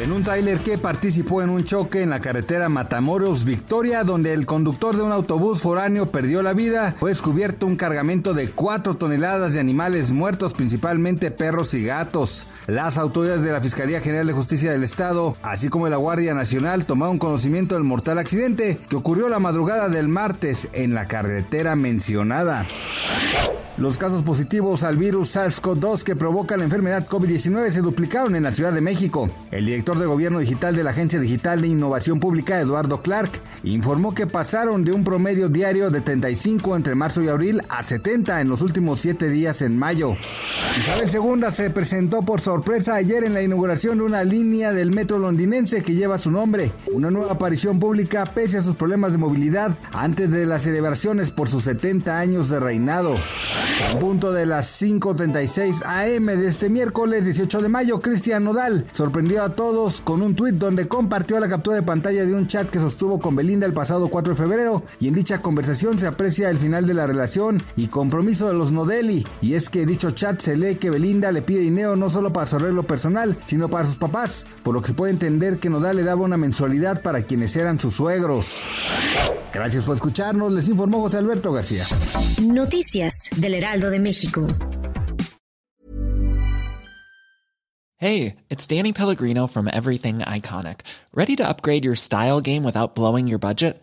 En un tráiler que participó en un choque en la carretera Matamoros Victoria, donde el conductor de un autobús foráneo perdió la vida, fue descubierto un cargamento de 4 toneladas de animales muertos, principalmente perros y gatos. Las autoridades de la Fiscalía General de Justicia del Estado, así como la Guardia Nacional, tomaron conocimiento del mortal accidente que ocurrió la madrugada del martes en la carretera mencionada. Los casos positivos al virus SARS-CoV-2 que provoca la enfermedad COVID-19 se duplicaron en la Ciudad de México. El director de Gobierno Digital de la Agencia Digital de Innovación Pública, Eduardo Clark, informó que pasaron de un promedio diario de 35 entre marzo y abril a 70 en los últimos 7 días en mayo. Isabel II se presentó por sorpresa ayer en la inauguración de una línea del metro londinense que lleva su nombre, una nueva aparición pública pese a sus problemas de movilidad antes de las celebraciones por sus 70 años de reinado. A punto de las 5.36 am de este miércoles 18 de mayo, Cristian Nodal sorprendió a todos con un tuit donde compartió la captura de pantalla de un chat que sostuvo con Belinda el pasado 4 de febrero y en dicha conversación se aprecia el final de la relación y compromiso de los Nodelli. Y es que dicho chat se lee que Belinda le pide dinero no solo para su arreglo personal, sino para sus papás, por lo que se puede entender que Nodal le daba una mensualidad para quienes eran sus suegros. Gracias por escucharnos, les informó José Alberto García. Noticias del Heraldo de México. Hey, it's Danny Pellegrino from Everything Iconic. Ready to upgrade your style game without blowing your budget?